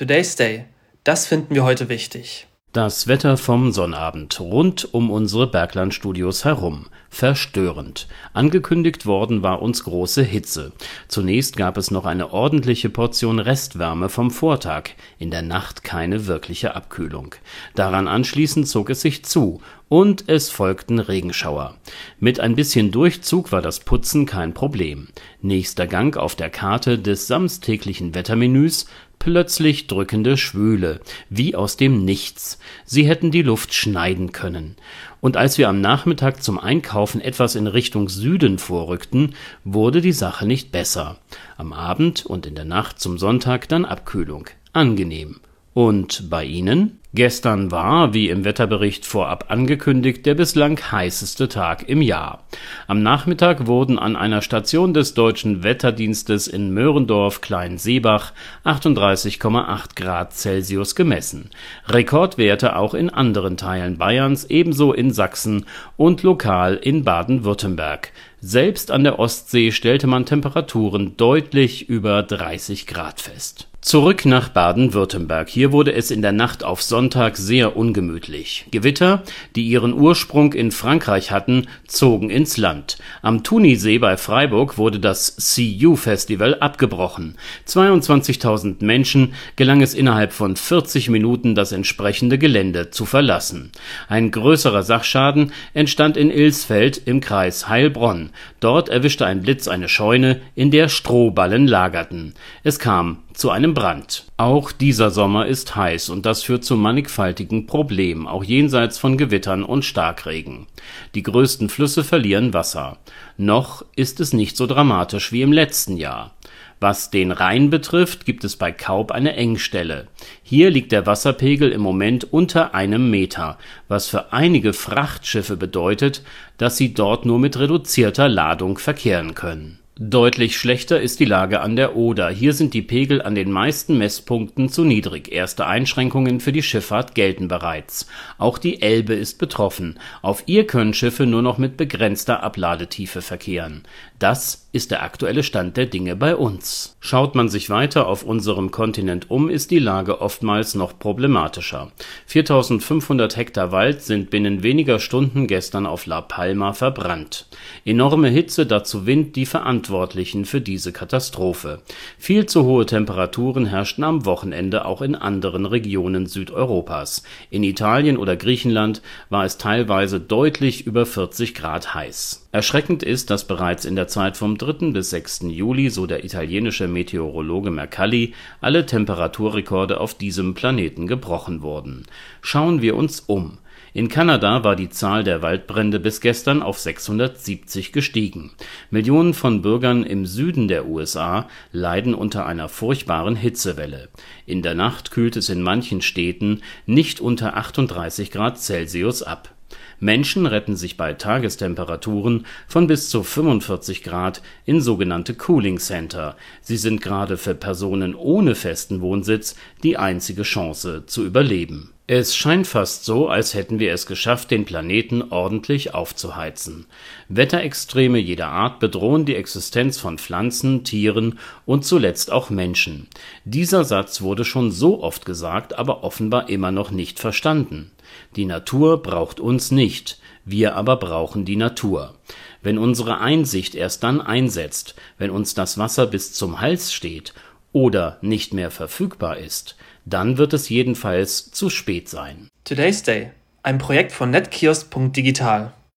Today's Day. Das finden wir heute wichtig. Das Wetter vom Sonnabend rund um unsere Berglandstudios herum. Verstörend. Angekündigt worden war uns große Hitze. Zunächst gab es noch eine ordentliche Portion Restwärme vom Vortag, in der Nacht keine wirkliche Abkühlung. Daran anschließend zog es sich zu und es folgten Regenschauer. Mit ein bisschen Durchzug war das Putzen kein Problem. Nächster Gang auf der Karte des samstäglichen Wettermenüs plötzlich drückende Schwüle, wie aus dem Nichts. Sie hätten die Luft schneiden können. Und als wir am Nachmittag zum Einkaufen etwas in Richtung Süden vorrückten, wurde die Sache nicht besser. Am Abend und in der Nacht zum Sonntag dann Abkühlung. Angenehm. Und bei Ihnen? Gestern war, wie im Wetterbericht vorab angekündigt, der bislang heißeste Tag im Jahr. Am Nachmittag wurden an einer Station des Deutschen Wetterdienstes in Möhrendorf-Kleinseebach 38,8 Grad Celsius gemessen. Rekordwerte auch in anderen Teilen Bayerns, ebenso in Sachsen und lokal in Baden-Württemberg. Selbst an der Ostsee stellte man Temperaturen deutlich über 30 Grad fest Zurück nach Baden-Württemberg. Hier wurde es in der Nacht auf Sonntag sehr ungemütlich. Gewitter, die ihren Ursprung in Frankreich hatten, zogen ins Land. Am Thunisee bei Freiburg wurde das CU Festival abgebrochen. 22.000 Menschen gelang es innerhalb von 40 Minuten, das entsprechende Gelände zu verlassen. Ein größerer Sachschaden entstand in Ilsfeld im Kreis Heilbronn. Dort erwischte ein Blitz eine Scheune, in der Strohballen lagerten. Es kam zu einem Brand. Auch dieser Sommer ist heiß und das führt zu mannigfaltigen Problemen, auch jenseits von Gewittern und Starkregen. Die größten Flüsse verlieren Wasser. Noch ist es nicht so dramatisch wie im letzten Jahr. Was den Rhein betrifft, gibt es bei Kaub eine Engstelle. Hier liegt der Wasserpegel im Moment unter einem Meter, was für einige Frachtschiffe bedeutet, dass sie dort nur mit reduzierter Ladung verkehren können Deutlich schlechter ist die Lage an der Oder. Hier sind die Pegel an den meisten Messpunkten zu niedrig. Erste Einschränkungen für die Schifffahrt gelten bereits. Auch die Elbe ist betroffen. Auf ihr können Schiffe nur noch mit begrenzter Abladetiefe verkehren. Das ist der aktuelle Stand der Dinge bei uns. Schaut man sich weiter auf unserem Kontinent um, ist die Lage oftmals noch problematischer. 4500 Hektar Wald sind binnen weniger Stunden gestern auf La Palma verbrannt. Enorme Hitze, dazu Wind, die Verantwortlichen für diese Katastrophe. Viel zu hohe Temperaturen herrschten am Wochenende auch in anderen Regionen Südeuropas. In Italien oder Griechenland war es teilweise deutlich über 40 Grad heiß. Erschreckend ist, dass bereits in der Zeit vom 3. bis 6. Juli, so der italienische Meteorologe Mercalli, alle Temperaturrekorde auf diesem Planeten gebrochen wurden. Schauen wir uns um. In Kanada war die Zahl der Waldbrände bis gestern auf 670 gestiegen. Millionen von Bürgern im Süden der USA leiden unter einer furchtbaren Hitzewelle. In der Nacht kühlt es in manchen Städten nicht unter 38 Grad Celsius ab Menschen retten sich bei Tagestemperaturen von bis zu 45 Grad in sogenannte Cooling Center. Sie sind gerade für Personen ohne festen Wohnsitz die einzige Chance zu überleben. Es scheint fast so, als hätten wir es geschafft, den Planeten ordentlich aufzuheizen. Wetterextreme jeder Art bedrohen die Existenz von Pflanzen, Tieren und zuletzt auch Menschen. Dieser Satz wurde schon so oft gesagt, aber offenbar immer noch nicht verstanden. Die Natur braucht uns nicht, wir aber brauchen die Natur. Wenn unsere Einsicht erst dann einsetzt, wenn uns das Wasser bis zum Hals steht oder nicht mehr verfügbar ist, dann wird es jedenfalls zu spät sein. Today's Day, ein Projekt von netkiosk.digital